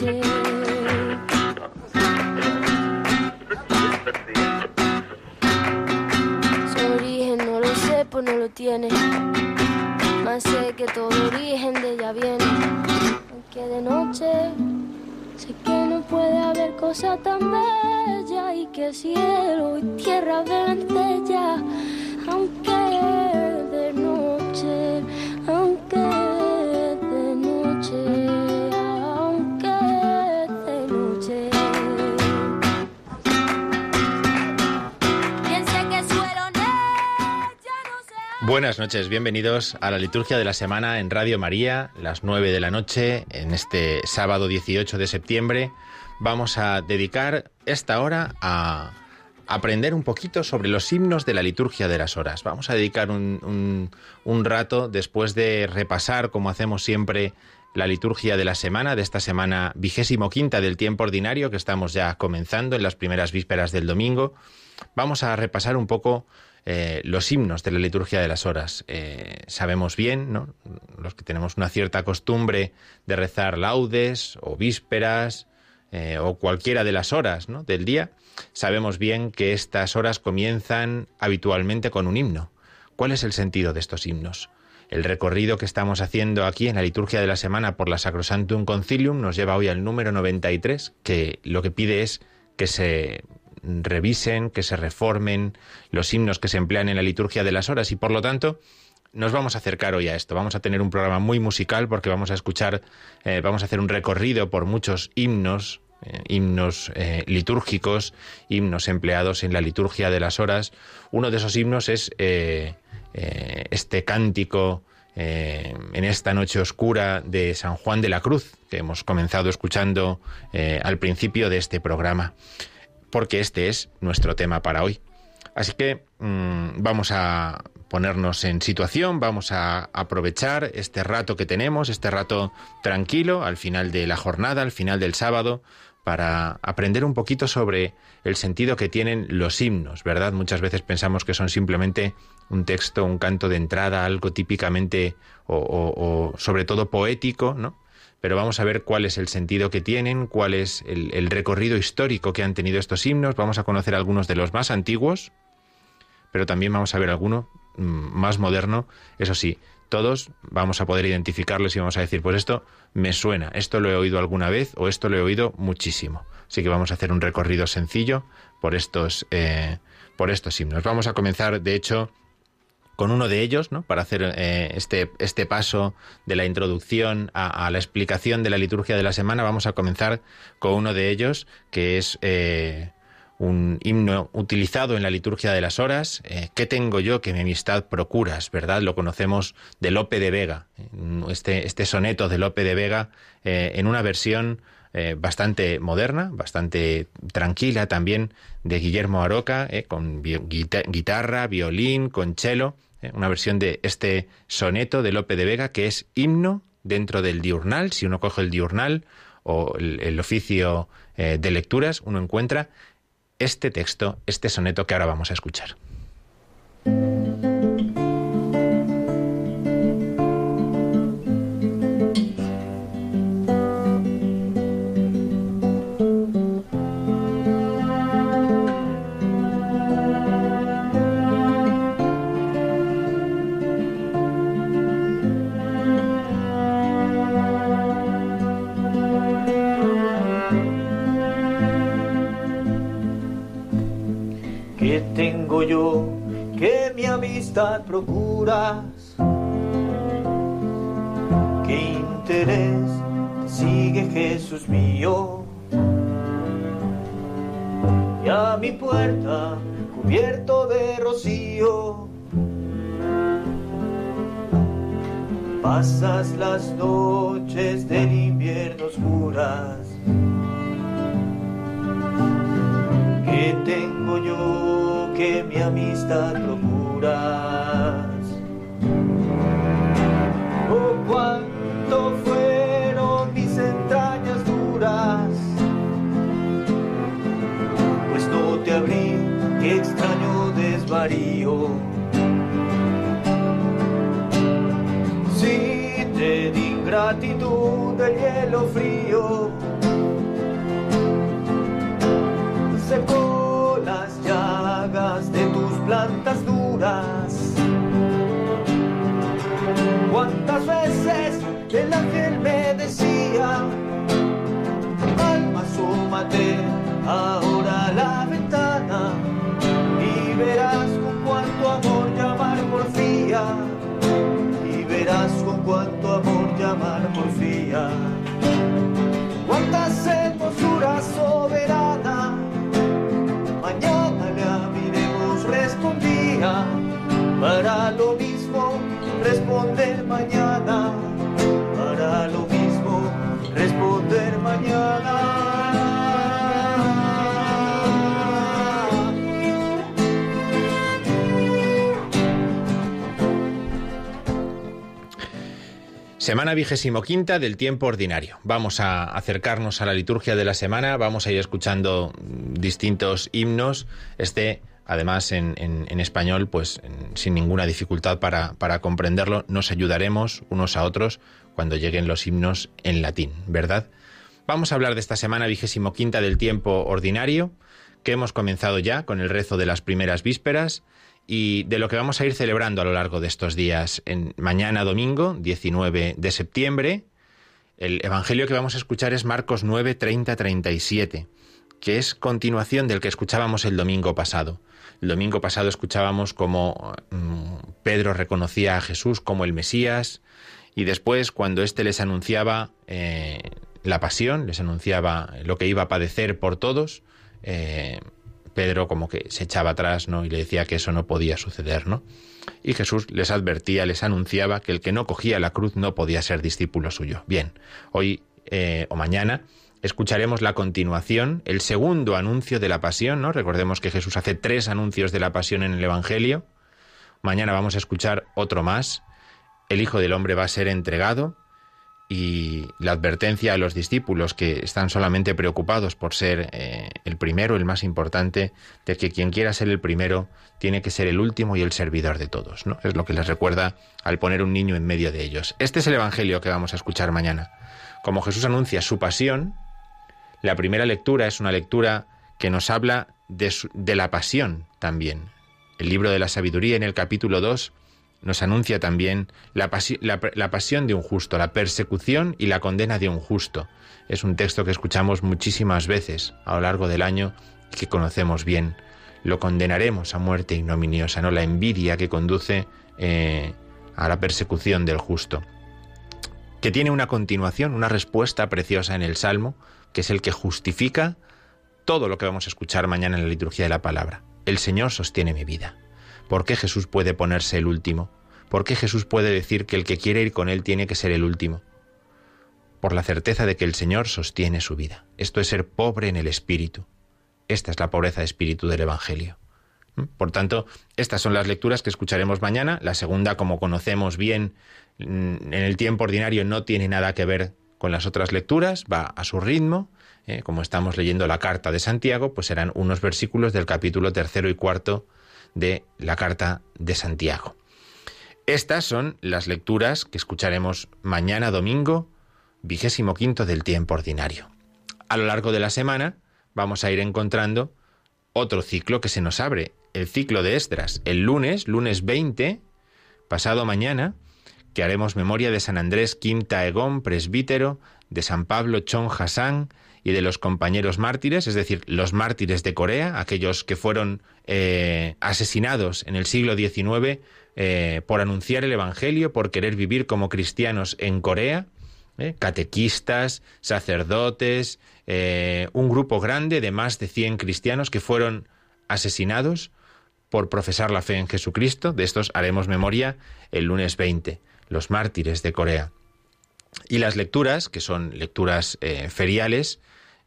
noche. Su origen no lo sé, pues no lo tiene. Más sé que todo origen de ella viene. Aunque de noche sé que no puede haber cosa tan bella y que cielo y tierra ven ella Buenas noches, bienvenidos a la liturgia de la semana en Radio María, las 9 de la noche, en este sábado 18 de septiembre. Vamos a dedicar esta hora a aprender un poquito sobre los himnos de la liturgia de las horas. Vamos a dedicar un, rato después de repasar, como hacemos siempre, la liturgia de la semana, de esta semana vigésimo quinta del tiempo ordinario que estamos ya comenzando en las primeras vísperas del domingo. Vamos a repasar un poco eh, los himnos de la liturgia de las horas. Eh, sabemos bien, los que tenemos una cierta costumbre de rezar laudes o vísperas eh, o cualquiera de las horas del día, sabemos bien que estas horas comienzan habitualmente con un himno. ¿Cuál es el sentido de estos himnos? El recorrido que estamos haciendo aquí en la liturgia de la semana por la Sacrosantum Concilium nos lleva hoy al número 93, que lo que pide es que se revisen, que se reformen los himnos que se emplean en la liturgia de las horas y por lo tanto nos vamos a acercar hoy a esto. Vamos a tener un programa muy musical porque vamos a escuchar, eh, vamos a hacer un recorrido por muchos himnos, eh, himnos eh, litúrgicos, himnos empleados en la liturgia de las horas. Uno de esos himnos es este cántico en esta noche oscura de San Juan de la Cruz, que hemos comenzado escuchando al principio de este programa porque este es nuestro tema para hoy. Así que mm, vamos a ponernos en situación, vamos a aprovechar este rato que tenemos, este rato tranquilo al final de la jornada, al final del sábado, para aprender un poquito sobre el sentido que tienen los himnos, ¿verdad? Muchas veces pensamos que son simplemente un texto, un canto de entrada, algo típicamente o, o sobre todo poético, ¿no? Pero vamos a ver cuál es el sentido que tienen, cuál es el, recorrido histórico que han tenido estos himnos, vamos a conocer algunos de los más antiguos, pero también vamos a ver alguno mm, más moderno, eso sí, todos vamos a poder identificarlos y vamos a decir, pues esto me suena, esto lo he oído alguna vez o esto lo he oído muchísimo. Así que vamos a hacer un recorrido sencillo por estos, eh, por estos himnos. Vamos a comenzar, de hecho, con uno de ellos, ¿no? para hacer eh, este, este paso de la introducción a, la explicación de la liturgia de la semana, vamos a comenzar con uno de ellos, que es eh, un himno utilizado en la liturgia de las horas. Eh, ¿Qué tengo yo que mi amistad procuras? ¿Verdad? Lo conocemos de Lope de Vega, este, este soneto de Lope de Vega en una versión bastante moderna, bastante tranquila también, de Guillermo Aroca, con guitarra, violín, con cello, ¿eh? una versión de este soneto de Lope de Vega que es himno dentro del diurnal. Si uno coge el diurnal o el, oficio eh, de lecturas, uno encuentra este texto, este soneto que ahora vamos a escuchar. Amistad procuras? ¿Qué interés sigue Jesús mío? Y a mi puerta cubierto de rocío pasas las noches del invierno oscuras. ¿Qué tengo yo que mi amistad Oh, cuánto fueron mis entrañas duras, pues no te abrí, qué extraño desvarío. gratitud del hielo frío. Secó Semana vigésimo quinta del tiempo ordinario. Vamos a acercarnos a la liturgia de la semana, vamos a ir escuchando distintos himnos. Este, además, en, español, pues sin ninguna dificultad para, para comprenderlo, nos ayudaremos unos a otros cuando lleguen los himnos en latín, ¿verdad? Vamos a hablar de esta semana vigésimo quinta del tiempo ordinario, que hemos comenzado ya con el rezo de las primeras vísperas y de lo que vamos a ir celebrando a lo largo de estos días. Mañana domingo, 19 de septiembre, el evangelio que vamos a escuchar es Marcos 9, 30, 37, que es continuación del que escuchábamos el domingo pasado. El domingo pasado escuchábamos cómo mm, Pedro reconocía a Jesús como el Mesías y después cuando éste les anunciaba eh, la pasión, les anunciaba lo que iba a padecer por todos, eh, Pedro como que se echaba atrás, ¿no? Y le decía que eso no podía suceder, ¿no? Y Jesús les advertía, les anunciaba que el que no cogía la cruz no podía ser discípulo suyo. Bien, hoy eh, o mañana escucharemos la continuación, el segundo anuncio de la pasión, ¿no? Recordemos que Jesús hace tres anuncios de la pasión en el Evangelio. Mañana vamos a escuchar otro más. El Hijo del Hombre va a ser entregado y la advertencia a los discípulos que están solamente preocupados por ser eh, el primero, el más importante, de que quien quiera ser el primero tiene que ser el último y el servidor de todos. ¿no? Es lo que les recuerda al poner un niño en medio de ellos. Este es el Evangelio que vamos a escuchar mañana. Como Jesús anuncia su pasión, la primera lectura es una lectura que nos habla de, de la pasión también. El libro de la sabiduría en el capítulo 2 nos anuncia también la, pasión de un justo, la persecución y la condena de un justo. Es un texto que escuchamos muchísimas veces a lo largo del año y que conocemos bien. Lo condenaremos a muerte ignominiosa, ¿no? La envidia que conduce eh, a la persecución del justo. Que tiene una continuación, una respuesta preciosa en el Salmo, que es el que justifica todo lo que vamos a escuchar mañana en la liturgia de la palabra. El Señor sostiene mi vida. ¿Por qué Jesús puede ponerse el último? ¿Por qué Jesús puede decir que el que quiere ir con Él tiene que ser el último? Por la certeza de que el Señor sostiene su vida. Esto es ser pobre en el espíritu. Esta es la pobreza de espíritu del Evangelio. ¿Mm? Por tanto, estas son las lecturas que escucharemos mañana. La segunda, como conocemos bien, mm, en el tiempo ordinario no tiene nada que ver con las otras lecturas, va a su ritmo. ¿eh? Como estamos leyendo la carta de Santiago, pues serán unos versículos del capítulo tercero y cuarto de la carta de Santiago. Estas son las lecturas que escucharemos mañana domingo, vigésimo quinto del tiempo ordinario. A lo largo de la semana vamos a ir encontrando otro ciclo que se nos abre, el ciclo de Esdras. El lunes, lunes 20, pasado mañana, que haremos memoria de San Andrés Kim presbítero, de San Pablo Chon Hassan y de los compañeros mártires, es decir, los mártires de Corea, aquellos que fueron eh, asesinados en el siglo XIX eh, por anunciar el Evangelio, por querer vivir como cristianos en Corea, ¿eh? catequistas, sacerdotes, un grupo grande de más de 100 cristianos que fueron asesinados por profesar la fe en Jesucristo. De estos haremos memoria el lunes 20, los mártires de Corea. Y las lecturas, que son lecturas feriales,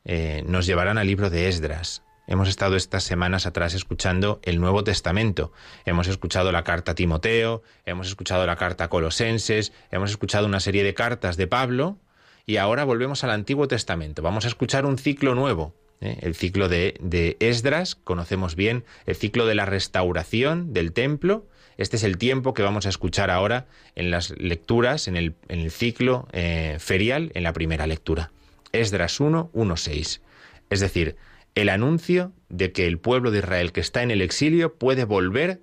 nos llevarán al libro de Esdras. Hemos estado estas semanas atrás escuchando el Nuevo Testamento. Hemos escuchado la carta a Timoteo, hemos escuchado la carta a Colosenses, hemos escuchado una serie de cartas de Pablo y ahora volvemos al Antiguo Testamento. Vamos a escuchar un ciclo nuevo, ¿eh? el ciclo de, Esdras, conocemos bien el ciclo de la restauración del templo. Este es el tiempo que vamos a escuchar ahora en las lecturas, en el, en el ciclo eh, ferial, en la primera lectura. Esdras 1, 1, 6. Es decir, el anuncio de que el pueblo de Israel que está en el exilio puede volver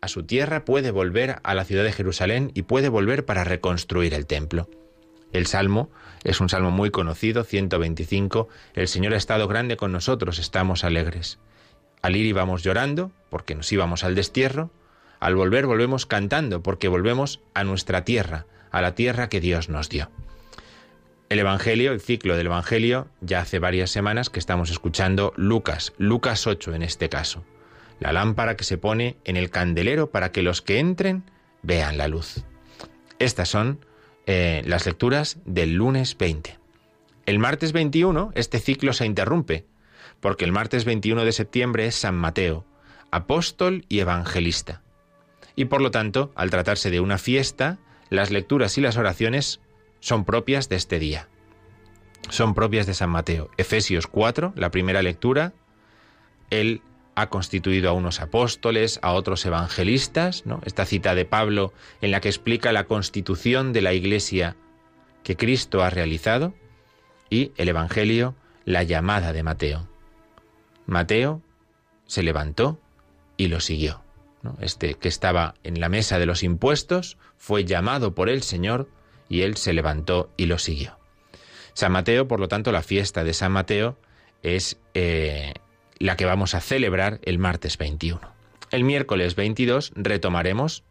a su tierra, puede volver a la ciudad de Jerusalén y puede volver para reconstruir el templo. El salmo es un salmo muy conocido, 125, El Señor ha estado grande con nosotros, estamos alegres. Al ir íbamos llorando, porque nos íbamos al destierro, al volver volvemos cantando, porque volvemos a nuestra tierra, a la tierra que Dios nos dio. El Evangelio, el ciclo del Evangelio, ya hace varias semanas que estamos escuchando Lucas, Lucas 8 en este caso. La lámpara que se pone en el candelero para que los que entren vean la luz. Estas son eh, las lecturas del lunes 20. El martes 21 este ciclo se interrumpe, porque el martes 21 de septiembre es San Mateo, apóstol y evangelista. Y por lo tanto, al tratarse de una fiesta, las lecturas y las oraciones son propias de este día. Son propias de San Mateo. Efesios 4, la primera lectura, él ha constituido a unos apóstoles, a otros evangelistas, ¿no? Esta cita de Pablo en la que explica la constitución de la iglesia que Cristo ha realizado y el evangelio, la llamada de Mateo. Mateo se levantó y lo siguió. Este que estaba en la mesa de los impuestos fue llamado por el Señor y él se levantó y lo siguió. San Mateo, por lo tanto, la fiesta de San Mateo es eh, la que vamos a celebrar el martes 21. El miércoles 22 retomaremos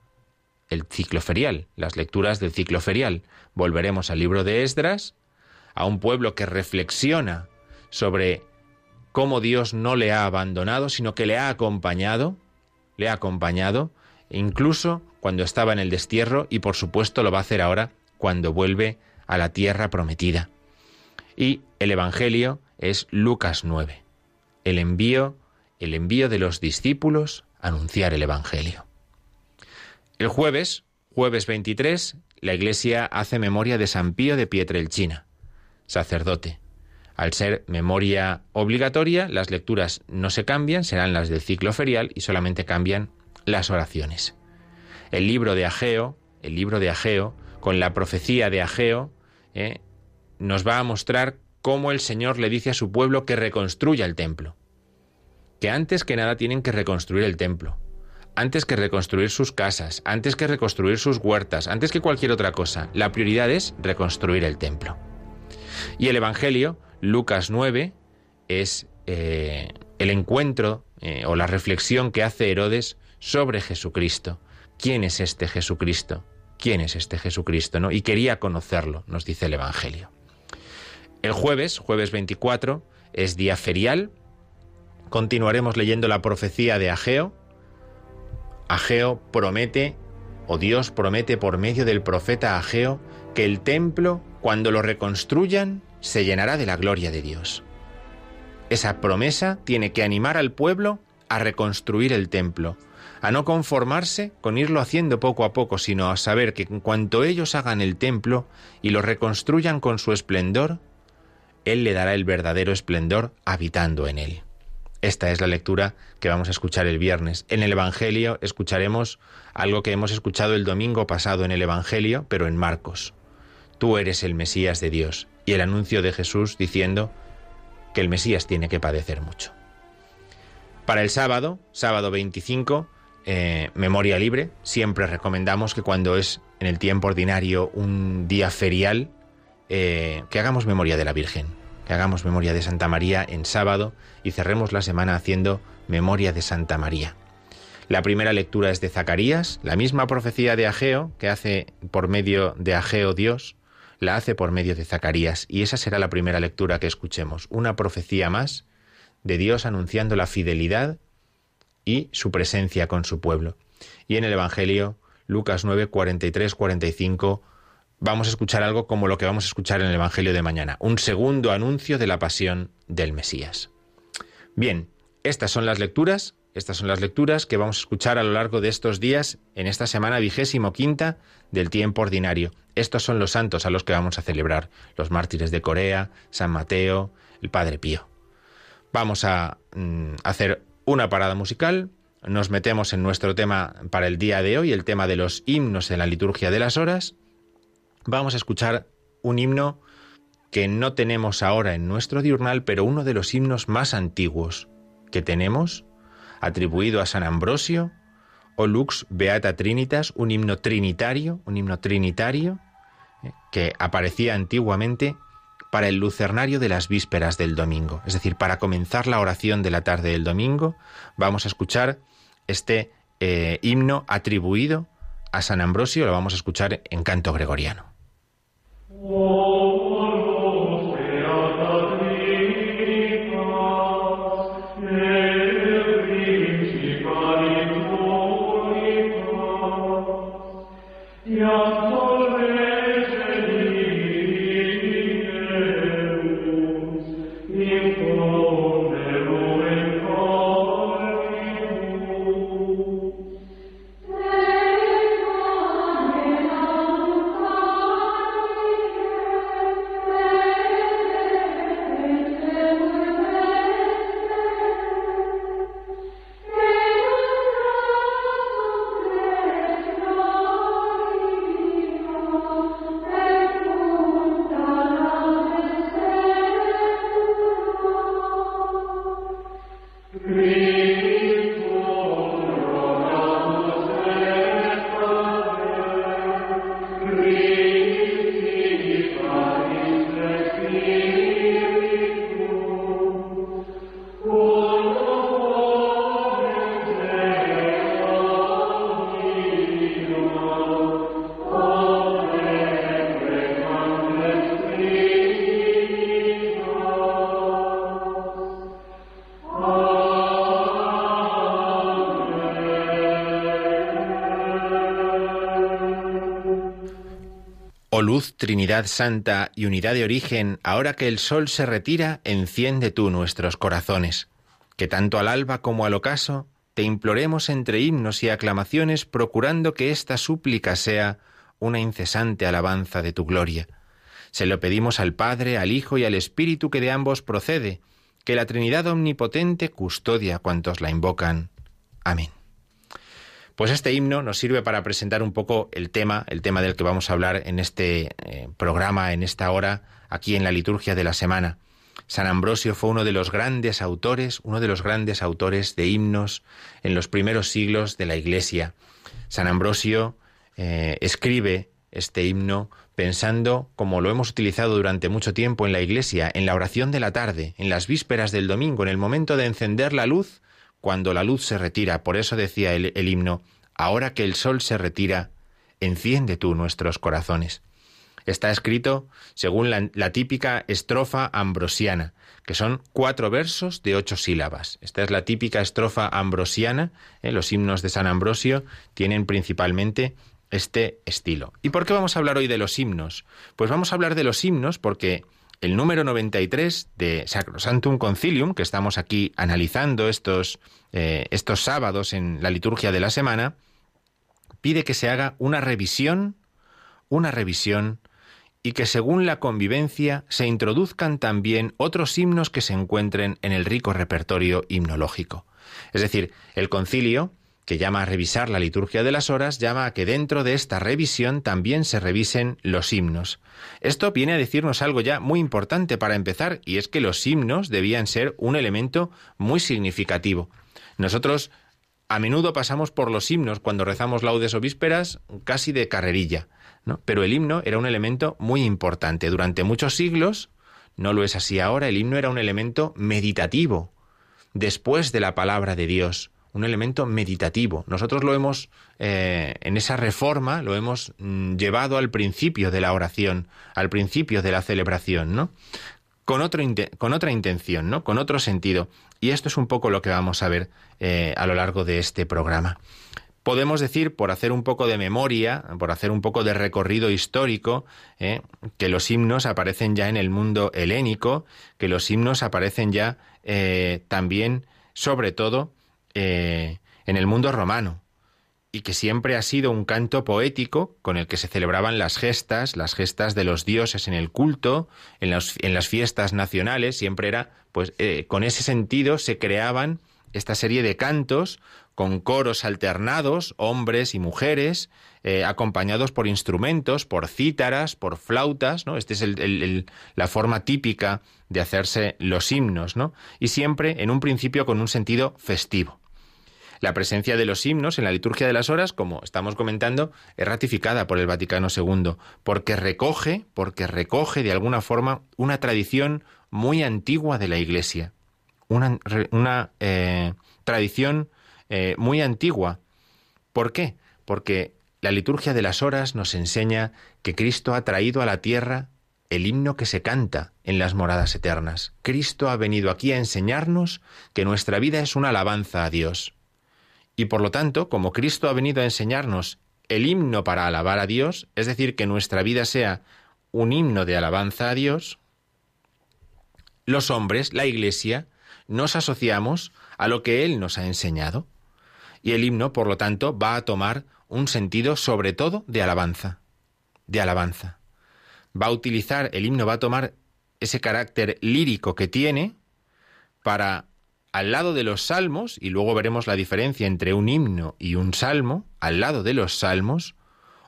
el ciclo ferial, las lecturas del ciclo ferial. Volveremos al libro de Esdras, a un pueblo que reflexiona sobre cómo Dios no le ha abandonado, sino que le ha acompañado, le ha acompañado, incluso cuando estaba en el destierro, y por supuesto lo va a hacer ahora cuando vuelve a la tierra prometida. Y el Evangelio es Lucas 9, el envío, el envío de los discípulos a anunciar el Evangelio. El jueves, jueves 23, la Iglesia hace memoria de San Pío de Pietrelchina, sacerdote. Al ser memoria obligatoria, las lecturas no se cambian, serán las del ciclo ferial y solamente cambian las oraciones. El libro de Ageo, el libro de Ageo, con la profecía de Ageo, ¿eh? nos va a mostrar cómo el Señor le dice a su pueblo que reconstruya el templo. Que antes que nada tienen que reconstruir el templo. Antes que reconstruir sus casas, antes que reconstruir sus huertas, antes que cualquier otra cosa. La prioridad es reconstruir el templo. Y el Evangelio, Lucas 9, es eh, el encuentro eh, o la reflexión que hace Herodes sobre Jesucristo. ¿Quién es este Jesucristo? Quién es este Jesucristo, ¿no? Y quería conocerlo, nos dice el Evangelio. El jueves, jueves 24, es día ferial. Continuaremos leyendo la profecía de Ageo. Ageo promete, o Dios promete por medio del profeta Ageo, que el templo, cuando lo reconstruyan, se llenará de la gloria de Dios. Esa promesa tiene que animar al pueblo a reconstruir el templo, a no conformarse con irlo haciendo poco a poco, sino a saber que en cuanto ellos hagan el templo y lo reconstruyan con su esplendor, Él le dará el verdadero esplendor habitando en él. Esta es la lectura que vamos a escuchar el viernes. En el Evangelio escucharemos algo que hemos escuchado el domingo pasado en el Evangelio, pero en Marcos. Tú eres el Mesías de Dios. Y el anuncio de Jesús diciendo que el Mesías tiene que padecer mucho. Para el sábado, sábado 25, eh, memoria libre. Siempre recomendamos que cuando es en el tiempo ordinario un día ferial, eh, que hagamos memoria de la Virgen. que hagamos memoria de Santa María en sábado y cerremos la semana haciendo memoria de Santa María. La primera lectura es de Zacarías, la misma profecía de Ageo que hace por medio de Ageo Dios, la hace por medio de Zacarías y esa será la primera lectura que escuchemos, una profecía más de Dios anunciando la fidelidad y su presencia con su pueblo. Y en el Evangelio, Lucas 9, 43, 45, vamos a escuchar algo como lo que vamos a escuchar en el Evangelio de mañana, un segundo anuncio de la pasión del Mesías. Bien, estas son las lecturas, estas son las lecturas que vamos a escuchar a lo largo de estos días en esta semana vigésimo quinta del tiempo ordinario. Estos son los santos a los que vamos a celebrar, los mártires de Corea, San Mateo, el Padre Pío. Vamos a mm, hacer una parada musical, nos metemos en nuestro tema para el día de hoy, el tema de los himnos en la liturgia de las horas. Vamos a escuchar un himno que no tenemos ahora en nuestro diurnal, pero uno de los himnos más antiguos que tenemos, atribuido a San Ambrosio, o Lux Beata Trinitas, un himno trinitario, un himno trinitario eh, que aparecía antiguamente para el lucernario de las vísperas del domingo. Es decir, para comenzar la oración de la tarde del domingo, vamos a escuchar este eh, himno atribuido a San Ambrosio, lo vamos a escuchar en canto gregoriano. Santa y unidad de origen, ahora que el sol se retira, enciende tú nuestros corazones. Que tanto al alba como al ocaso te imploremos entre himnos y aclamaciones, procurando que esta súplica sea una incesante alabanza de tu gloria. Se lo pedimos al Padre, al Hijo y al Espíritu que de ambos procede, que la Trinidad Omnipotente custodia a cuantos la invocan. Amén. Pues este himno nos sirve para presentar un poco el tema, el tema del que vamos a hablar en este eh, programa, en esta hora, aquí en la liturgia de la semana. San Ambrosio fue uno de los grandes autores, uno de los grandes autores de himnos en los primeros siglos de la Iglesia. San Ambrosio eh, escribe este himno pensando, como lo hemos utilizado durante mucho tiempo en la Iglesia, en la oración de la tarde, en las vísperas del domingo, en el momento de encender la luz cuando la luz se retira. Por eso decía el, himno, ahora que el sol se retira, enciende tú nuestros corazones. Está escrito según la, típica estrofa ambrosiana, que son cuatro versos de ocho sílabas. Esta es la típica estrofa ambrosiana. ¿eh? Los himnos de San Ambrosio tienen principalmente este estilo. ¿Y por qué vamos a hablar hoy de los himnos? Pues vamos a hablar de los himnos porque el número 93 de Sacrosantum Concilium, que estamos aquí analizando estos, eh, estos sábados en la liturgia de la semana, pide que se haga una revisión, una revisión, y que según la convivencia se introduzcan también otros himnos que se encuentren en el rico repertorio himnológico. Es decir, el concilio que llama a revisar la liturgia de las horas, llama a que dentro de esta revisión también se revisen los himnos. Esto viene a decirnos algo ya muy importante para empezar, y es que los himnos debían ser un elemento muy significativo. Nosotros a menudo pasamos por los himnos cuando rezamos laudes o vísperas casi de carrerilla, ¿no? Pero el himno era un elemento muy importante. Durante muchos siglos no lo es así ahora. El himno era un elemento meditativo, después de la palabra de Dios, un elemento meditativo. Nosotros lo hemos, eh, en esa reforma, lo hemos mm, llevado al principio de la oración, al principio de la celebración, ¿no? Con, otro, con otra intención, ¿no? Con otro sentido. Y esto es un poco lo que vamos a ver eh, a lo largo de este programa. Podemos decir, por hacer un poco de memoria, por hacer un poco de recorrido histórico, eh, que los himnos aparecen ya en el mundo helénico, que los himnos aparecen ya también, sobre todo, en el mundo romano, y que siempre ha sido un canto poético con el que se celebraban las gestas, las gestas de los dioses en el culto, en, las fiestas nacionales, siempre era, pues, con ese sentido se creaban esta serie de cantos con coros alternados, hombres y mujeres, eh, acompañados por instrumentos, por cítaras, por flautas, ¿no? Esta es la forma típica de hacerse los himnos, ¿no? Y siempre, en un principio, con un sentido festivo. La presencia de los himnos en la liturgia de las horas, como estamos comentando, es ratificada por el Vaticano II, porque recoge, porque recoge de alguna forma una tradición muy antigua de la Iglesia una, eh, tradición eh, muy antigua. ¿Por qué? Porque la liturgia de las horas nos enseña que Cristo ha traído a la tierra el himno que se canta en las moradas eternas. Cristo ha venido aquí a enseñarnos que nuestra vida es una alabanza a Dios. Y por lo tanto, como Cristo ha venido a enseñarnos el himno para alabar a Dios, es decir, que nuestra vida sea un himno de alabanza a Dios, los hombres, la Iglesia, nos asociamos a lo que Él nos ha enseñado. Y el himno, por lo tanto, va a tomar un sentido sobre todo de alabanza, de alabanza. Va a utilizar, el himno va a tomar ese carácter lírico que tiene para, al lado de los salmos, y luego veremos la diferencia entre un himno y un salmo, al lado de los salmos,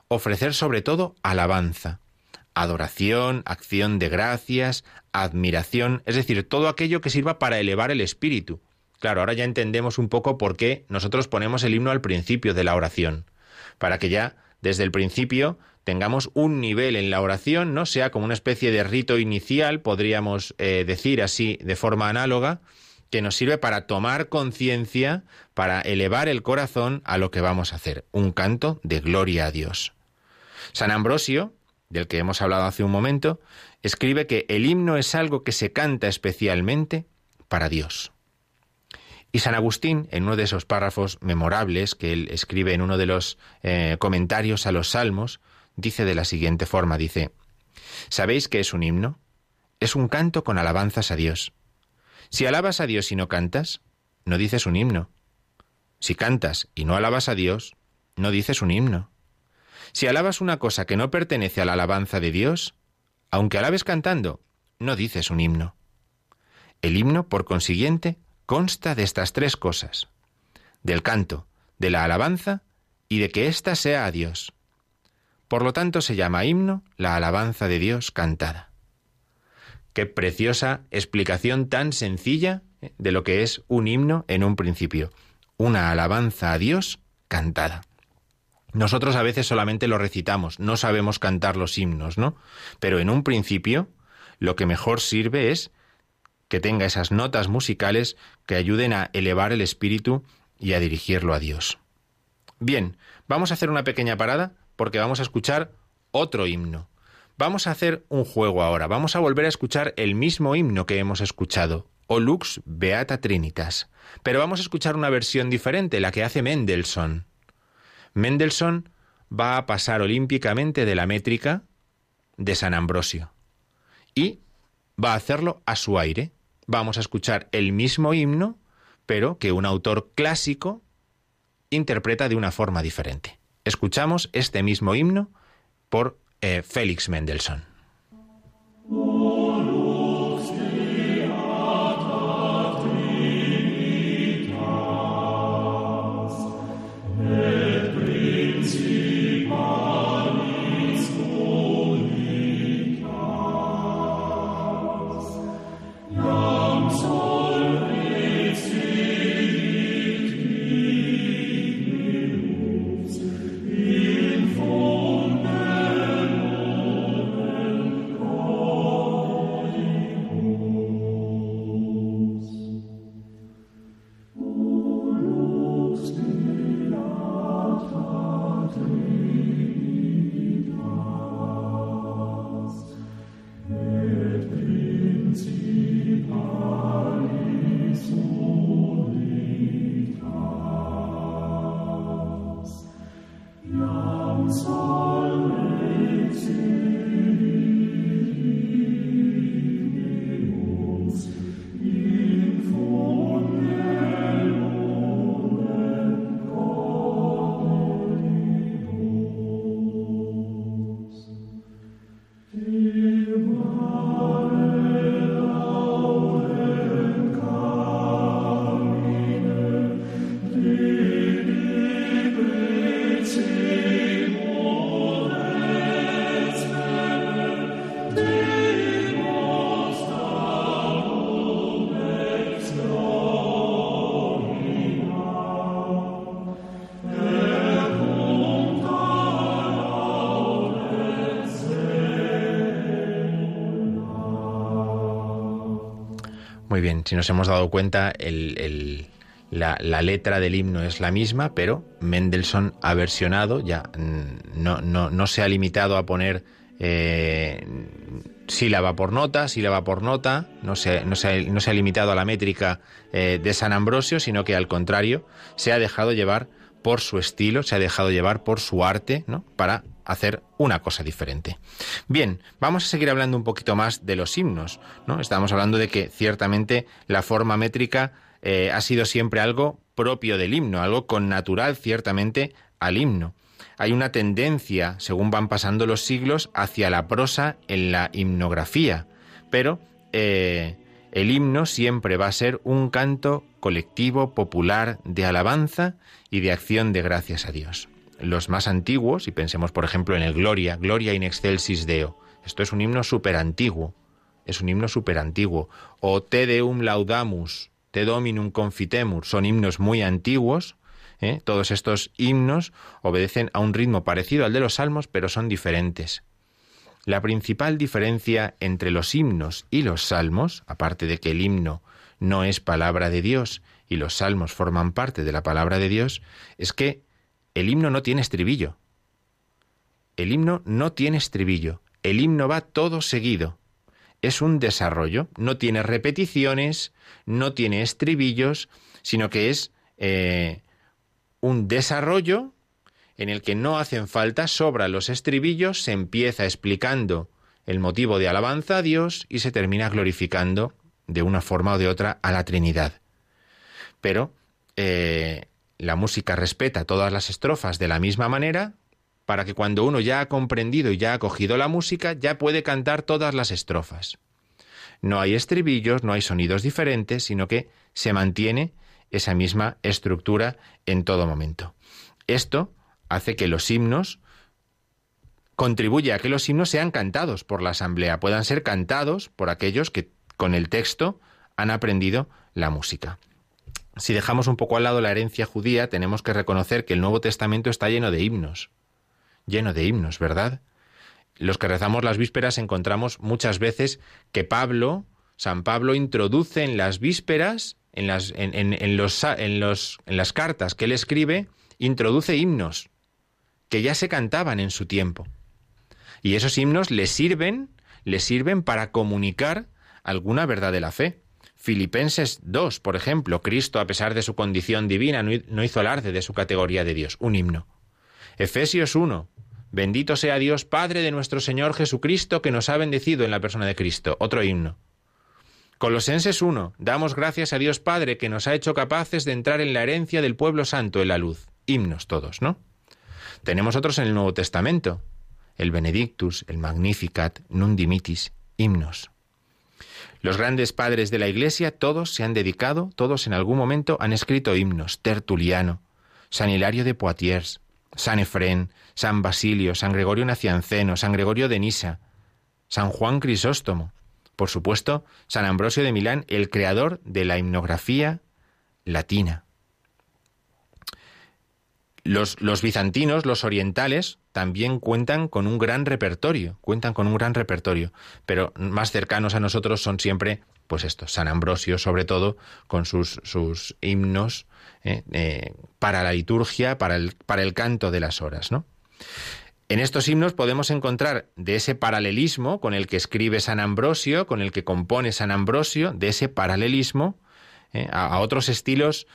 ofrecer sobre todo alabanza adoración, acción de gracias, admiración, es decir, todo aquello que sirva para elevar el espíritu. Claro, ahora ya entendemos un poco por qué nosotros ponemos el himno al principio de la oración, para que ya desde el principio tengamos un nivel en la oración, no sea como una especie de rito inicial, podríamos eh, decir así de forma análoga, que nos sirve para tomar conciencia, para elevar el corazón a lo que vamos a hacer, un canto de gloria a Dios. San Ambrosio, del que hemos hablado hace un momento, escribe que el himno es algo que se canta especialmente para Dios. Y San Agustín, en uno de esos párrafos memorables que él escribe en uno de los eh, comentarios a los salmos, dice de la siguiente forma, dice, ¿sabéis qué es un himno? Es un canto con alabanzas a Dios. Si alabas a Dios y no cantas, no dices un himno. Si cantas y no alabas a Dios, no dices un himno. Si alabas una cosa que no pertenece a la alabanza de Dios, aunque alabes cantando, no dices un himno. El himno, por consiguiente, consta de estas tres cosas, del canto, de la alabanza y de que ésta sea a Dios. Por lo tanto se llama himno la alabanza de Dios cantada. Qué preciosa explicación tan sencilla eh, de lo que es un himno en un principio, una alabanza a Dios cantada. Nosotros a veces solamente lo recitamos, no sabemos cantar los himnos, ¿no? Pero en un principio, lo que mejor sirve es que tenga esas notas musicales que ayuden a elevar el espíritu y a dirigirlo a Dios. Bien, vamos a hacer una pequeña parada porque vamos a escuchar otro himno. Vamos a hacer un juego ahora, vamos a volver a escuchar el mismo himno que hemos escuchado, O Lux Beata Trinitas, pero vamos a escuchar una versión diferente, la que hace Mendelssohn. Mendelssohn va a pasar olímpicamente de la métrica de San Ambrosio y va a hacerlo a su aire. Vamos a escuchar el mismo himno, pero que un autor clásico interpreta de una forma diferente. Escuchamos este mismo himno por eh, Félix Mendelssohn. Si nos hemos dado cuenta, la, letra del himno es la misma, pero Mendelssohn ha versionado, ya mm, no, se ha limitado a poner eh, sílaba por nota, sílaba por nota, no se, no se, ha limitado a la métrica eh, de San Ambrosio, sino que al contrario, se ha dejado llevar por su estilo, se ha dejado llevar por su arte, ¿no? Para hacer una cosa diferente. Bien, vamos a seguir hablando un poquito más de los himnos, ¿no? Estamos hablando de que ciertamente la forma métrica eh, ha sido siempre algo propio del himno, algo con natural ciertamente al himno hay una tendencia, según van pasando los siglos, hacia la prosa en la himnografía, pero eh, el himno siempre va a ser un canto colectivo, popular, de alabanza y de acción de gracias a Dios. Los más antiguos, y pensemos por ejemplo en el Gloria, Gloria in excelsis Deo, esto es un himno súper antiguo, es un himno súper antiguo, o Te Deum Laudamus, Te Dominum Confitemur, son himnos muy antiguos, ¿eh? Todos estos himnos obedecen a un ritmo parecido al de los salmos, pero son diferentes. La principal diferencia entre los himnos y los salmos, aparte de que el himno no es palabra de Dios y los salmos forman parte de la palabra de Dios, es que el himno no tiene estribillo. El himno no tiene estribillo. El himno va todo seguido. Es un desarrollo. No tiene repeticiones, no tiene estribillos, sino que es eh, un desarrollo en el que no hacen falta, sobra los estribillos, se empieza explicando el motivo de alabanza a Dios y se termina glorificando de una forma o de otra a la Trinidad. Pero eh, la música respeta todas las estrofas de la misma manera para que cuando uno ya ha comprendido y ya ha cogido la música, ya puede cantar todas las estrofas. No hay estribillos, no hay sonidos diferentes, sino que se mantiene esa misma estructura en todo momento. Esto hace que los himnos contribuye a que los himnos sean cantados por la asamblea, puedan ser cantados por aquellos que con el texto han aprendido la música. Si dejamos un poco al lado la herencia judía, tenemos que reconocer que el Nuevo Testamento está lleno de himnos, lleno de himnos, ¿verdad? Los que rezamos las vísperas encontramos muchas veces que Pablo, San Pablo, introduce en las vísperas en las, en, los, en, los, en las cartas que él escribe, introduce himnos que ya se cantaban en su tiempo. Y esos himnos le sirven, le sirven para comunicar alguna verdad de la fe. Filipenses 2, por ejemplo, Cristo, a pesar de su condición divina, no hizo alarde de su categoría de Dios, un himno. Efesios 1, bendito sea Dios, Padre de nuestro Señor Jesucristo, que nos ha bendecido en la persona de Cristo, otro himno. Colosenses 1. Damos gracias a Dios Padre que nos ha hecho capaces de entrar en la herencia del pueblo santo en la luz. Himnos todos, ¿no? Tenemos otros en el Nuevo Testamento. El Benedictus, el Magnificat, Nundimitis, himnos. Los grandes padres de la Iglesia, todos se han dedicado, todos en algún momento han escrito himnos. Tertuliano, San Hilario de Poitiers, San Efrén, San Basilio, San Gregorio Nacianceno, San Gregorio de Nisa, San Juan Crisóstomo, por supuesto, San Ambrosio de Milán, el creador de la himnografía latina. Los, los, bizantinos, los orientales, también cuentan con un gran repertorio, cuentan con un gran repertorio, pero más cercanos a nosotros son siempre, pues esto, San Ambrosio, sobre todo, con sus, sus himnos eh, eh, para la liturgia, para el, para el canto de las horas, ¿no? En estos himnos podemos encontrar de ese paralelismo con el que escribe San Ambrosio, con el que compone San Ambrosio, de ese paralelismo eh, a, otros estilos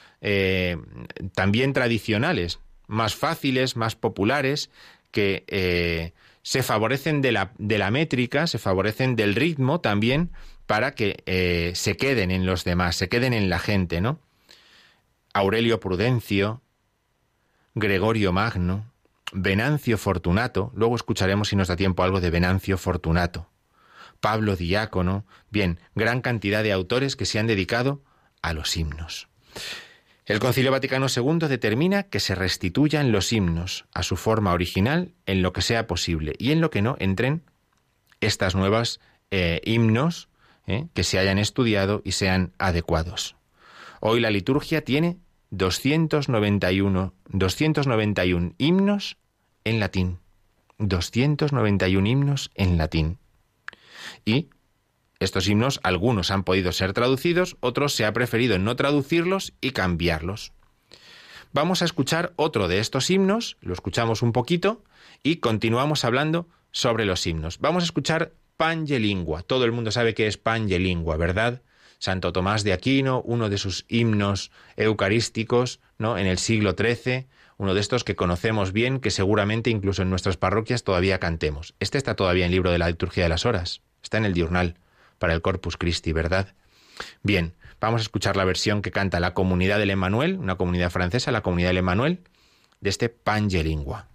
también tradicionales, más fáciles, más populares, que eh, se favorecen de la, de la, métrica, se favorecen del ritmo también para que se queden en los demás, se queden en la gente, ¿no? Aurelio Prudencio, Gregorio Magno, Venancio Fortunato, luego escucharemos si nos da tiempo algo de Venancio Fortunato, Pablo Diácono, bien, gran cantidad de autores que se han dedicado a los himnos. El Concilio Vaticano II determina que se restituyan los himnos a su forma original en lo que sea posible y en lo que no entren estas nuevas eh, himnos eh, que se hayan estudiado y sean adecuados. Hoy la liturgia tiene 291, 291 himnos en latín. 291 himnos en latín. Y Estos himnos, algunos han podido ser traducidos, otros se ha preferido no traducirlos y cambiarlos. Vamos a escuchar otro de estos himnos, lo escuchamos un poquito y continuamos hablando sobre los himnos. Vamos a escuchar Pangelingua. Todo el mundo sabe que es Pangelingua, ¿verdad? Santo Tomás de Aquino, uno de sus himnos eucarísticos, ¿no? En el siglo XIII, uno de estos que conocemos bien, que seguramente incluso en nuestras parroquias todavía cantemos. Este está todavía en el libro de la liturgia de las horas, está en el diurnal para el Corpus Christi, ¿verdad? Bien, vamos a escuchar la versión que canta la comunidad del Emmanuel, una comunidad francesa, la comunidad del Emmanuel, de este Pangelingua.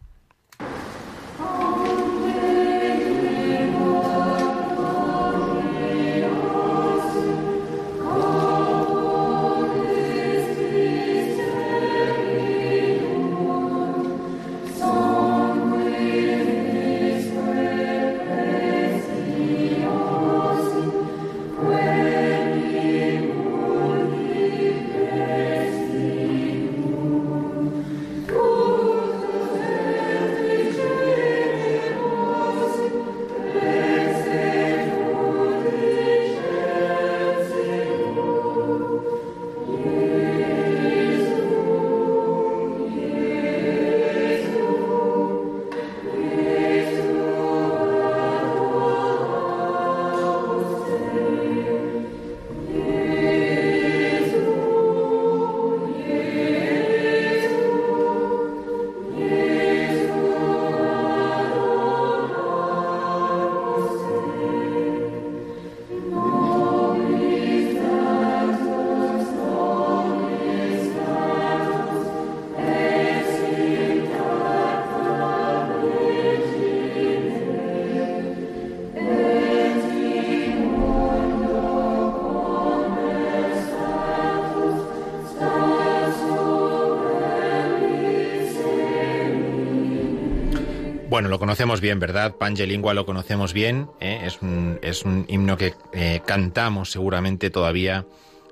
Lo conocemos bien, ¿verdad? Pangelingua lo conocemos bien. ¿eh? Es, un, himno que eh, cantamos seguramente todavía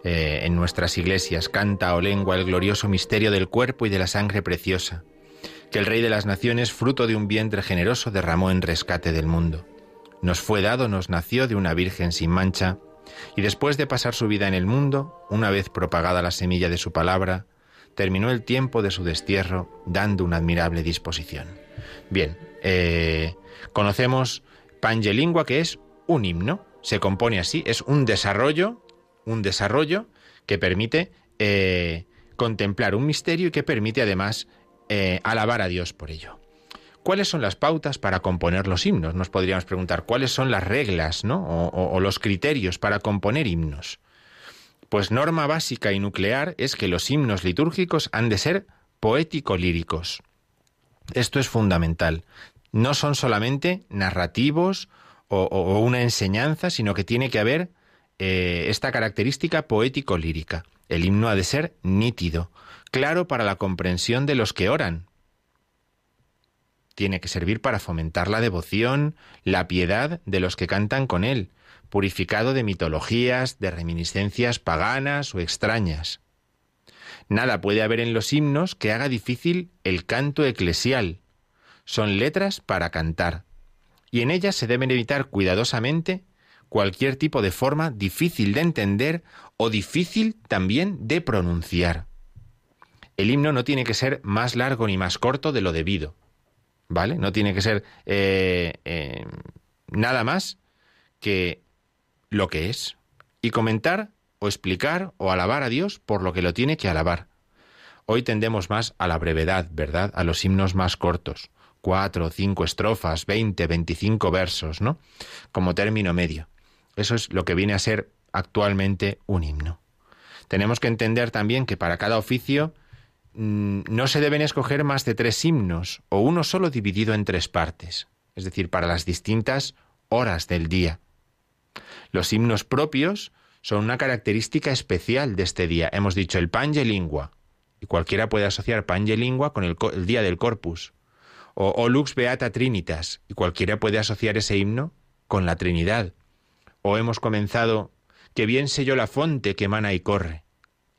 eh, en nuestras iglesias. Canta o lengua el glorioso misterio del cuerpo y de la sangre preciosa, que el Rey de las Naciones, fruto de un vientre generoso, derramó en rescate del mundo. Nos fue dado, nos nació de una virgen sin mancha, y después de pasar su vida en el mundo, una vez propagada la semilla de su palabra, terminó el tiempo de su destierro dando una admirable disposición. Bien, eh, conocemos Pangelingua, que es un himno. Se compone así, es un desarrollo, un desarrollo que permite eh, contemplar un misterio y que permite además eh, alabar a Dios por ello. ¿Cuáles son las pautas para componer los himnos? Nos podríamos preguntar, ¿cuáles son las reglas ¿no? o, o los criterios para componer himnos? Pues norma básica y nuclear es que los himnos litúrgicos han de ser poético-líricos. Esto es fundamental. No son solamente narrativos o, una enseñanza, sino que tiene que haber eh, esta característica poético-lírica. El himno ha de ser nítido, claro para la comprensión de los que oran. Tiene que servir para fomentar la devoción, la piedad de los que cantan con él, purificado de mitologías, de reminiscencias paganas o extrañas. Nada puede haber en los himnos que haga difícil el canto eclesial. Son letras para cantar, y en ellas se deben evitar cuidadosamente cualquier tipo de forma difícil de entender o difícil también de pronunciar. El himno no tiene que ser más largo ni más corto de lo debido, ¿vale? No tiene que ser eh, eh, nada más que lo que es. Y comentar o explicar o alabar a Dios por lo que lo tiene que alabar. Hoy tendemos más a la brevedad, ¿verdad? A los himnos más cortos, cuatro, cinco estrofas, veinte, veinticinco versos, ¿no? Como término medio. Eso es lo que viene a ser actualmente un himno. Tenemos que entender también que para cada oficio mm, no se deben escoger más de tres himnos o uno solo dividido en tres partes, es decir, para las distintas horas del día. Los himnos propios son una característica especial de este día. Hemos dicho el Pangelingua, y cualquiera puede asociar Pangelingua con el, día del Corpus, o, o Lux Beata Trinitas, y cualquiera puede asociar ese himno con la Trinidad. O hemos comenzado que bien sé yo la fonte que emana y corre,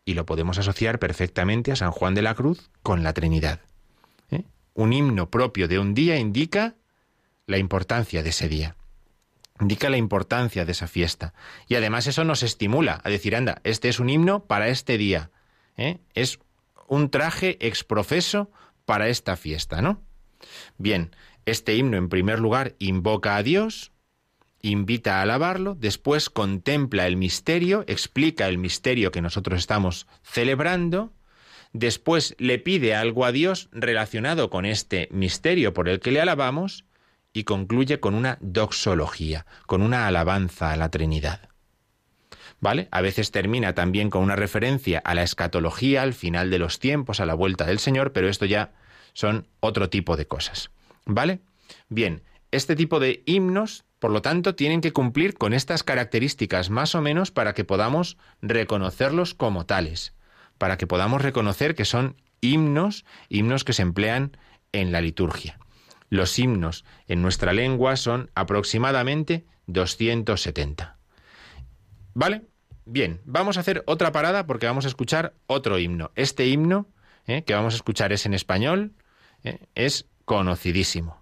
y lo podemos asociar perfectamente a San Juan de la Cruz con la Trinidad. ¿Eh? Un himno propio de un día indica la importancia de ese día. Indica la importancia de esa fiesta. Y además eso nos estimula a decir, anda, este es un himno para este día. ¿eh? Es un traje exprofeso para esta fiesta, ¿no? Bien, este himno en primer lugar invoca a Dios, invita a alabarlo, después contempla el misterio, explica el misterio que nosotros estamos celebrando, después le pide algo a Dios relacionado con este misterio por el que le alabamos y concluye con una doxología, con una alabanza a la Trinidad. ¿Vale? A veces termina también con una referencia a la escatología, al final de los tiempos, a la vuelta del Señor, pero esto ya son otro tipo de cosas. ¿Vale? Bien, este tipo de himnos, por lo tanto, tienen que cumplir con estas características más o menos para que podamos reconocerlos como tales, para que podamos reconocer que son himnos, himnos que se emplean en la liturgia. Los himnos en nuestra lengua son aproximadamente 270. ¿Vale? Bien, vamos a hacer otra parada porque vamos a escuchar otro himno. Este himno eh, que vamos a escuchar es en español, eh, es conocidísimo.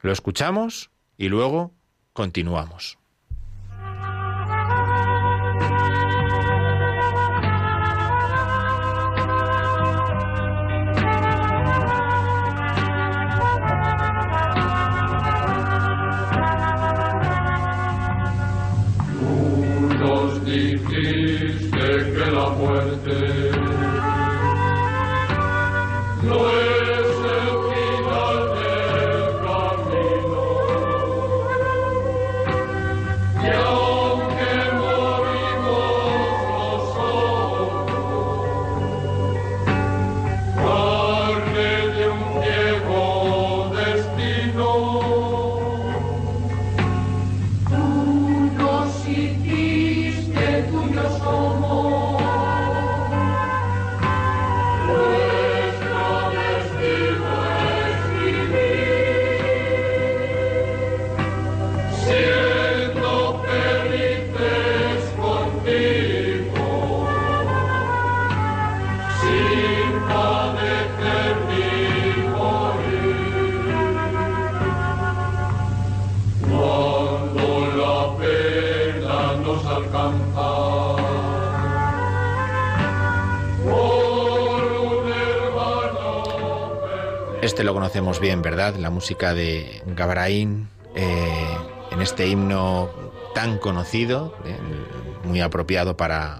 Lo escuchamos y luego continuamos. Este lo conocemos bien, ¿verdad? La música de Gabraín, eh, en este himno tan conocido, eh, muy apropiado para,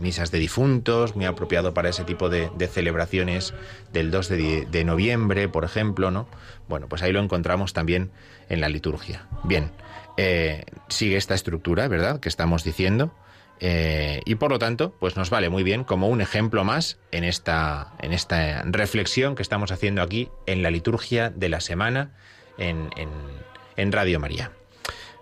misas de difuntos, muy apropiado para ese tipo de, celebraciones del 2 de, noviembre, por ejemplo, ¿no? Bueno, pues ahí lo encontramos también en la liturgia. Bien, eh, sigue esta estructura, ¿verdad?, que estamos diciendo. Eh, y por lo tanto, pues nos vale muy bien como un ejemplo más en esta, en esta reflexión que estamos haciendo aquí en la liturgia de la semana en, en, Radio María.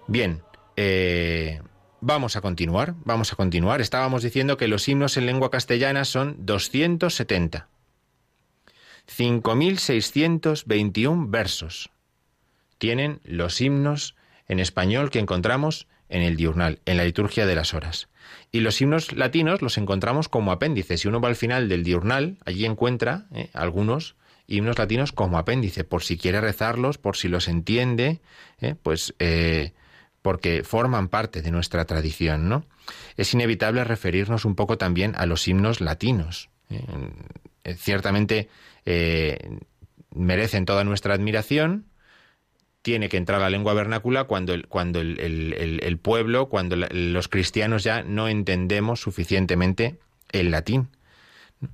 Bien, eh, vamos a continuar, vamos a continuar. Estábamos diciendo que los himnos en lengua castellana son 270. 5.621 versos tienen los himnos en español que encontramos en el diurnal, en la liturgia de las horas. Y los himnos latinos los encontramos como apéndices. Si uno va al final del diurnal, allí encuentra eh, algunos himnos latinos como apéndice, por si quiere rezarlos, por si los entiende, eh, pues eh, porque forman parte de nuestra tradición, ¿no? Es inevitable referirnos un poco también a los himnos latinos. ciertamente merecen toda nuestra admiración, tiene que entrar la lengua vernácula cuando el, cuando el, pueblo, cuando los cristianos ya no entendemos suficientemente el latín.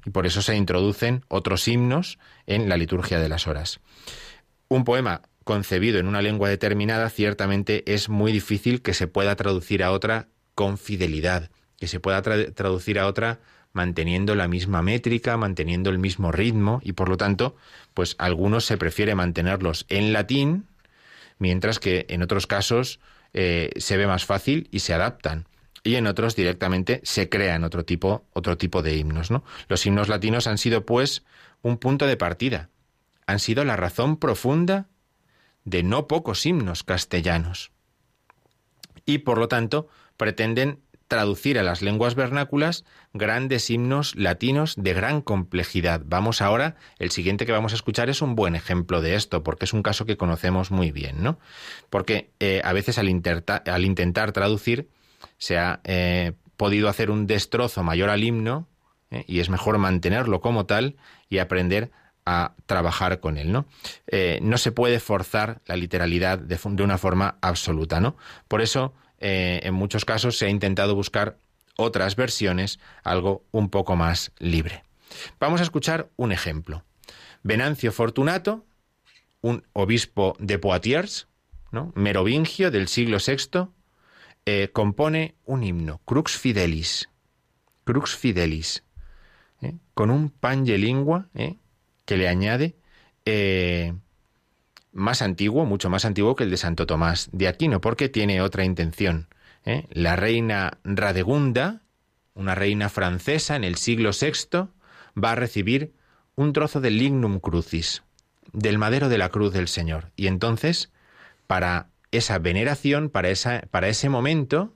Y por eso se introducen otros himnos en la liturgia de las horas. Un poema concebido en una lengua determinada ciertamente es muy difícil que se pueda traducir a otra con fidelidad, que se pueda traducir a otra manteniendo la misma métrica, manteniendo el mismo ritmo y por lo tanto, pues algunos se prefiere mantenerlos en latín mientras que en otros casos eh, se ve más fácil y se adaptan. Y en otros directamente se crean otro tipo, otro tipo de himnos. ¿no? Los himnos latinos han sido, pues, un punto de partida. Han sido la razón profunda de no pocos himnos castellanos. Y por lo tanto, pretenden traducir a las lenguas vernáculas grandes himnos latinos de gran complejidad. Vamos ahora, el siguiente que vamos a escuchar es un buen ejemplo de esto, porque es un caso que conocemos muy bien, ¿no? Porque eh, a veces al, intentar traducir se ha eh, podido hacer un destrozo mayor al himno ¿eh? y es mejor mantenerlo como tal y aprender a trabajar con él, ¿no? no se puede forzar la literalidad de, de una forma absoluta, ¿no? Por eso eh, en muchos casos se ha intentado buscar otras versiones, algo un poco más libre. Vamos a escuchar un ejemplo. Venancio Fortunato, un obispo de Poitiers, merovingio del siglo VI, eh, compone un himno, Crux Fidelis, Crux Fidelis, ¿eh? con un pange lingua que le añade más antiguo, mucho más antiguo que el de Santo Tomás de Aquino, porque tiene otra intención. ¿eh? La reina Radegunda, una reina francesa en el siglo VI, va a recibir un trozo del lignum crucis, del madero de la cruz del Señor. Y entonces, para esa veneración, para, esa, para ese momento,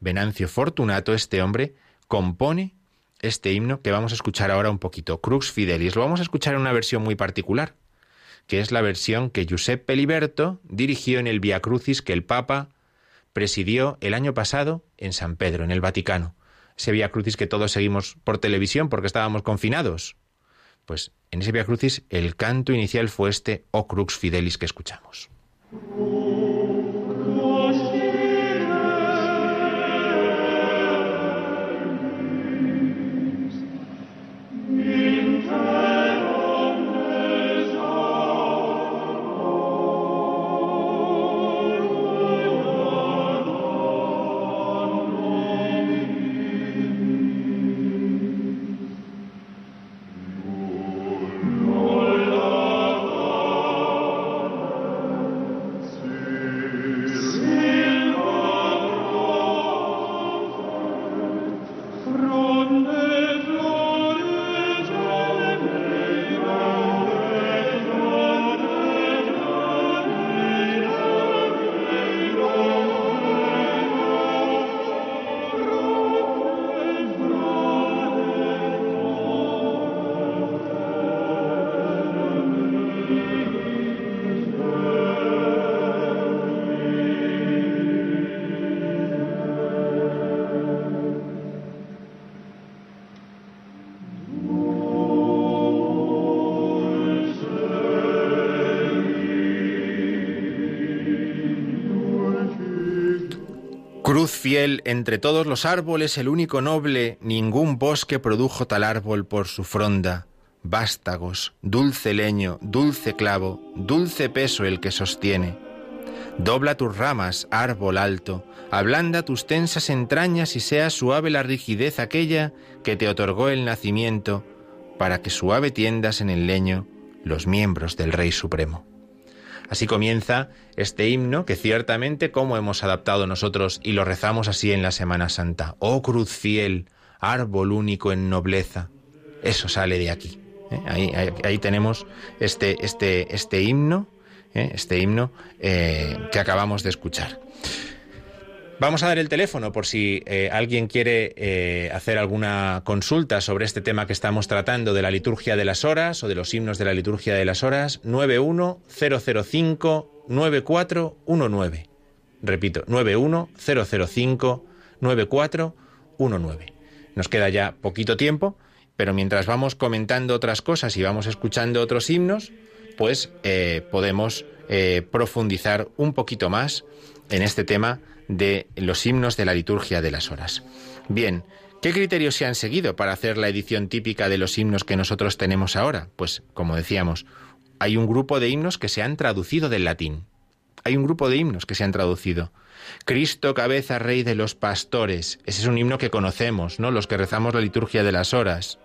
Venancio Fortunato, este hombre, compone este himno que vamos a escuchar ahora un poquito, Crux Fidelis. Lo vamos a escuchar en una versión muy particular, que es la versión que Giuseppe Liberto dirigió en el Via Crucis que el Papa presidió el año pasado en San Pedro, en el Vaticano. Ese Via Crucis que todos seguimos por televisión porque estábamos confinados. Pues en ese Via Crucis el canto inicial fue este O Crux Fidelis que escuchamos. Cruz fiel entre todos los árboles, el único noble, ningún bosque produjo tal árbol por su fronda. Vástagos, dulce leño, dulce clavo, dulce peso el que sostiene. Dobla tus ramas, árbol alto, ablanda tus tensas entrañas y sea suave la rigidez aquella que te otorgó el nacimiento, para que suave tiendas en el leño los miembros del Rey Supremo. Así comienza este himno que ciertamente como hemos adaptado nosotros y lo rezamos así en la Semana Santa. Oh cruz fiel, árbol único en nobleza. Eso sale de aquí. ¿eh? Ahí, tenemos este, este, este himno, ¿eh? este himno eh, que acabamos de escuchar. Vamos a dar el teléfono por si eh, alguien quiere eh, hacer alguna consulta sobre este tema que estamos tratando de la liturgia de las horas o de los himnos de la liturgia de las horas. 910059419. Repito, 910059419. Nos queda ya poquito tiempo, pero mientras vamos comentando otras cosas y vamos escuchando otros himnos, pues eh, podemos profundizar un poquito más en este tema de los himnos de la liturgia de las horas. Bien, ¿qué criterios se han seguido para hacer la edición típica de los himnos que nosotros tenemos ahora? Pues, como decíamos, hay un grupo de himnos que se han traducido del latín. Hay un grupo de himnos que se han traducido. Cristo, cabeza, rey de los pastores. Ese es un himno que conocemos, ¿no? Los que rezamos la liturgia de las horas,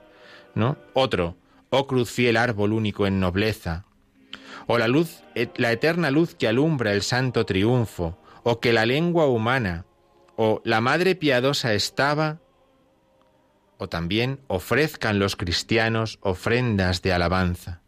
¿no? Otro, oh cruz fiel árbol único en nobleza. O la luz, la eterna luz que alumbra el santo triunfo o que la lengua humana o la Madre piadosa estaba, o también ofrezcan los cristianos ofrendas de alabanza.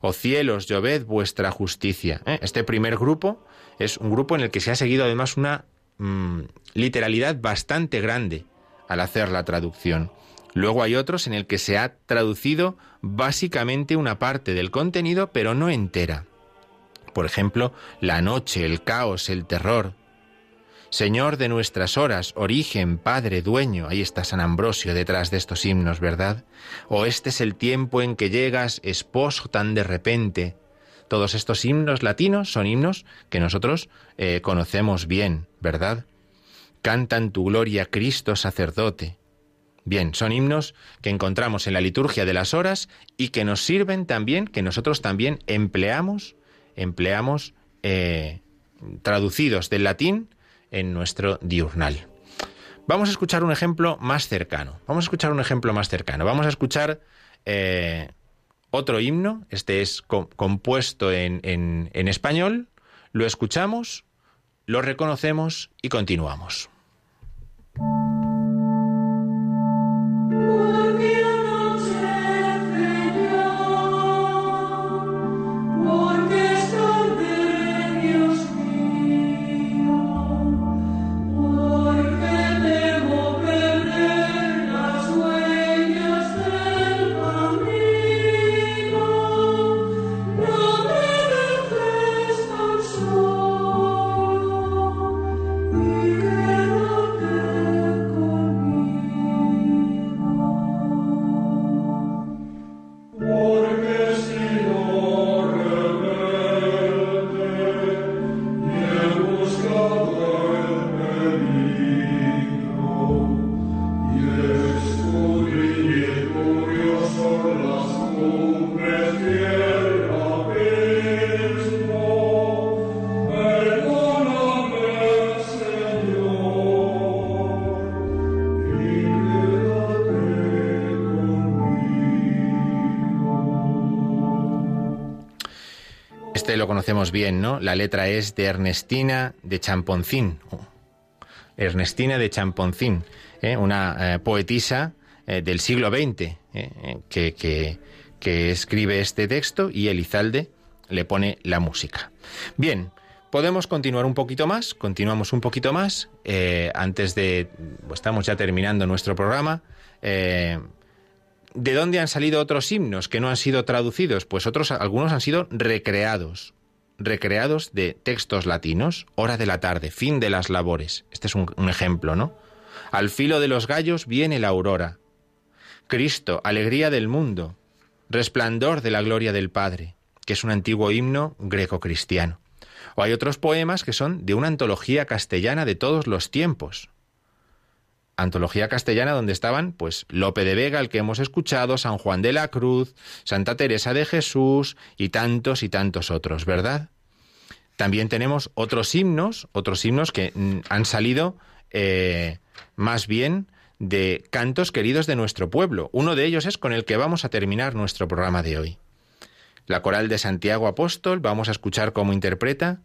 O cielos, lloved vuestra justicia. ¿eh? Este primer grupo es un grupo en el que se ha seguido además una mm, literalidad bastante grande al hacer la traducción. Luego hay otros en el que se ha traducido básicamente una parte del contenido, pero no entera. Por ejemplo, la noche, el caos, el terror. Señor de nuestras horas, origen, Padre, dueño, ahí está San Ambrosio detrás de estos himnos, ¿verdad? O este es el tiempo en que llegas, esposo tan de repente. Todos estos himnos latinos son himnos que nosotros eh, conocemos bien, ¿verdad? Cantan tu gloria Cristo sacerdote. Bien, son himnos que encontramos en la liturgia de las horas y que nos sirven también, que nosotros también empleamos, empleamos eh, traducidos del latín en nuestro diurnal. Vamos a escuchar un ejemplo más cercano. Vamos a escuchar un ejemplo más cercano. Vamos a escuchar eh, otro himno. Este es compuesto en, en español. Lo escuchamos, lo reconocemos y continuamos. Conocemos bien, ¿no? La letra es de Ernestina de Champoncín. Ernestina de Champoncín, ¿eh? una eh, poetisa eh, del siglo XX que, que, escribe este texto y Elizalde le pone la música. Bien, podemos continuar un poquito más, continuamos un poquito más, antes de... Pues estamos ya terminando nuestro programa. ¿De dónde han salido otros himnos que no han sido traducidos? Pues otros, algunos han sido recreados recreados de textos latinos, hora de la tarde, fin de las labores. Este es un, ejemplo, ¿no? Al filo de los gallos viene la aurora. Cristo, alegría del mundo, resplandor de la gloria del Padre, que es un antiguo himno greco-cristiano. O hay otros poemas que son de una antología castellana de todos los tiempos antología castellana donde estaban pues Lope de Vega, el que hemos escuchado, San Juan de la Cruz, Santa Teresa de Jesús y tantos y tantos otros, ¿verdad? También tenemos otros himnos, otros himnos que mm, han salido eh, más bien de cantos queridos de nuestro pueblo. Uno de ellos es con el que vamos a terminar nuestro programa de hoy. La coral de Santiago Apóstol, vamos a escuchar cómo interpreta,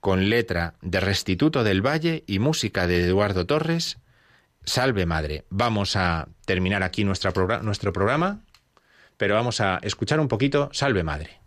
con letra de Restituto del Valle y música de Eduardo Torres, Salve Madre. Vamos a terminar aquí nuestro programa, pero vamos a escuchar un poquito Salve Madre.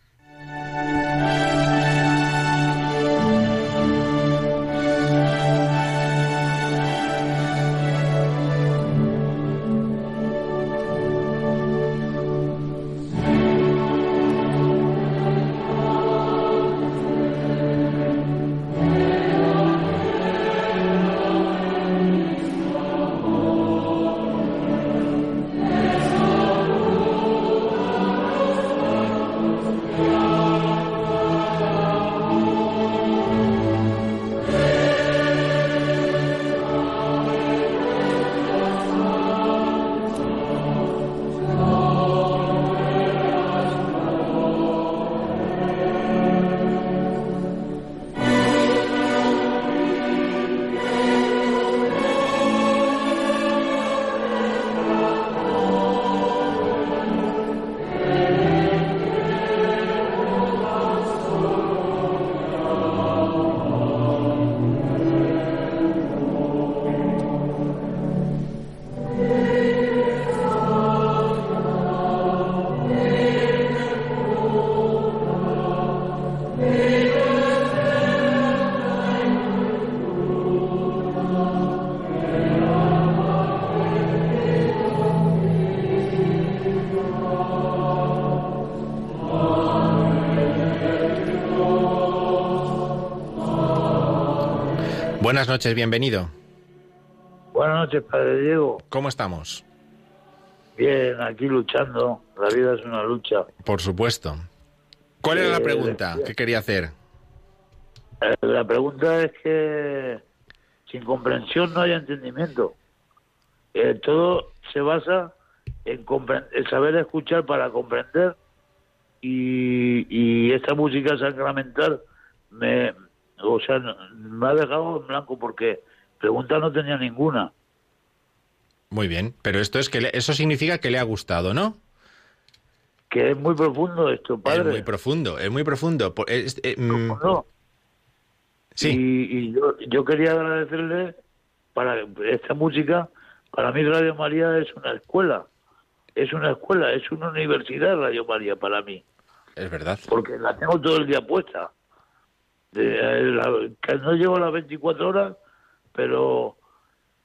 Buenas noches, bienvenido. Buenas noches, Padre Diego. ¿Cómo estamos? Bien, aquí luchando. La vida es una lucha. Por supuesto. ¿Cuál era la Eh, pregunta decía- que quería hacer? Eh, La pregunta es que sin comprensión no hay entendimiento. Eh, todo se basa en, compren- en saber escuchar para comprender y, y esta música sacramental me, o sea, no- me ha dejado en blanco porque pregunta no tenía ninguna. Muy bien, pero esto es que le- eso significa que le ha gustado, ¿no? Que es muy profundo esto, padre. Es muy profundo, es muy profundo. Es- eh, mm, Profundo. sí, Y, y yo, yo quería agradecerle para esta música. Para mí Radio María es una escuela, es una escuela, es una universidad Radio María para mí, es verdad. porque la tengo todo el día puesta. De, eh, la- que no llevo las 24 horas, pero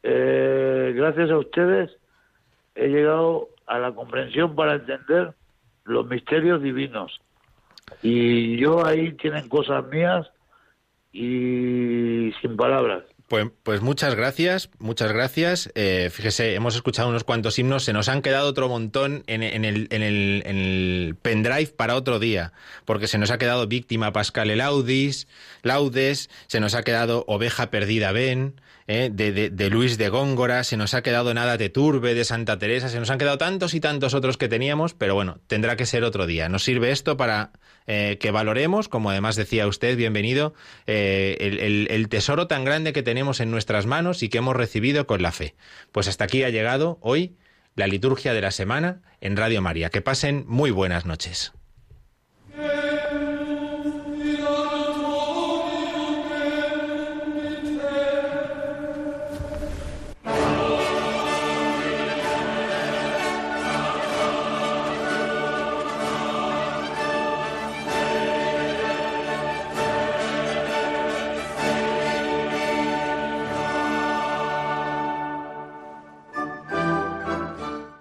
eh, gracias a ustedes he llegado a la comprensión para entender los misterios divinos. Y yo ahí tienen cosas mías y sin palabras. Pues, pues muchas gracias, muchas gracias. Eh, fíjese, hemos escuchado unos cuantos himnos, se nos han quedado otro montón en, en el, en, el, en el pendrive para otro día, porque se nos ha quedado Víctima Pascal Elaudis, Laudes, se nos ha quedado Oveja Perdida Ben, eh, de, de, de Luis de Góngora, se nos ha quedado Nada te turbe de Santa Teresa, se nos han quedado tantos y tantos otros que teníamos, pero bueno, tendrá que ser otro día. Nos sirve esto para eh, que valoremos, como además decía usted, bienvenido, eh, el- el tesoro tan grande que tenemos en nuestras manos y que hemos recibido con la fe. Pues hasta aquí ha llegado hoy la liturgia de la semana en Radio María. Que pasen muy buenas noches.